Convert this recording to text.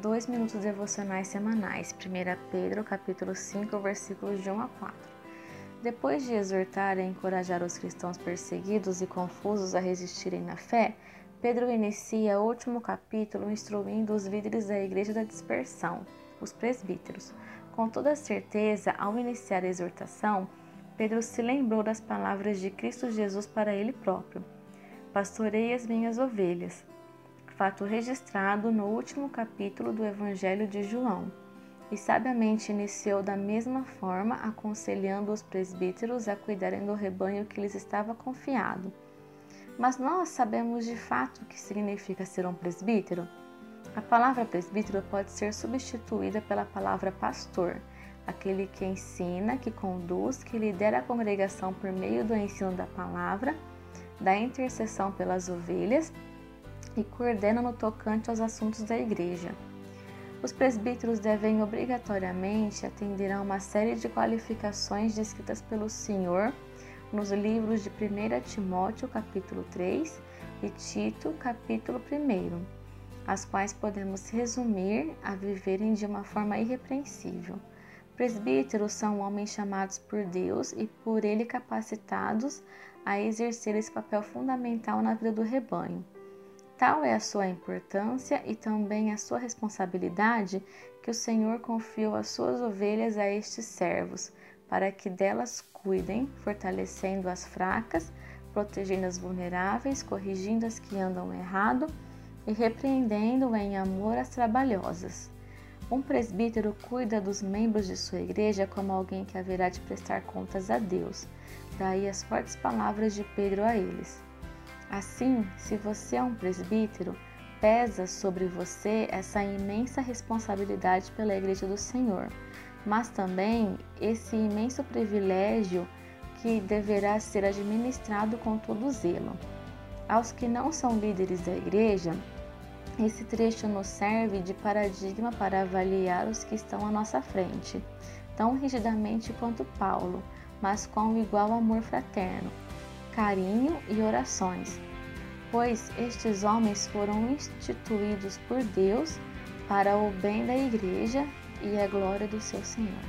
dois minutos devocionais semanais. 1 Pedro, capítulo 5, versículos de 1 a 4. Depois de exortar e encorajar os cristãos perseguidos e confusos a resistirem na fé, Pedro inicia o último capítulo instruindo os líderes da igreja da dispersão, os presbíteros. Com toda certeza, ao iniciar a exortação, Pedro se lembrou das palavras de Cristo Jesus para ele próprio: Pastorei as minhas ovelhas. Fato registrado no último capítulo do Evangelho de João. E sabiamente iniciou da mesma forma, aconselhando os presbíteros a cuidarem do rebanho que lhes estava confiado. Mas nós sabemos de fato o que significa ser um presbítero? A palavra presbítero pode ser substituída pela palavra pastor aquele que ensina, que conduz, que lidera a congregação por meio do ensino da palavra, da intercessão pelas ovelhas e coordena no tocante aos assuntos da igreja. Os presbíteros devem obrigatoriamente atender a uma série de qualificações descritas pelo Senhor nos livros de 1 Timóteo capítulo 3 e Tito capítulo 1, as quais podemos resumir a viverem de uma forma irrepreensível Presbíteros são homens chamados por Deus e por Ele capacitados a exercer esse papel fundamental na vida do rebanho. Tal é a sua importância e também a sua responsabilidade que o Senhor confiou as suas ovelhas a estes servos, para que delas cuidem, fortalecendo as fracas, protegendo as vulneráveis, corrigindo as que andam errado e repreendendo em amor as trabalhosas. Um presbítero cuida dos membros de sua igreja como alguém que haverá de prestar contas a Deus. Daí as fortes palavras de Pedro a eles. Assim, se você é um presbítero, pesa sobre você essa imensa responsabilidade pela igreja do Senhor, mas também esse imenso privilégio que deverá ser administrado com todo zelo. Aos que não são líderes da igreja, esse trecho nos serve de paradigma para avaliar os que estão à nossa frente, tão rigidamente quanto Paulo, mas com igual amor fraterno, carinho e orações, pois estes homens foram instituídos por Deus para o bem da Igreja e a glória do seu Senhor.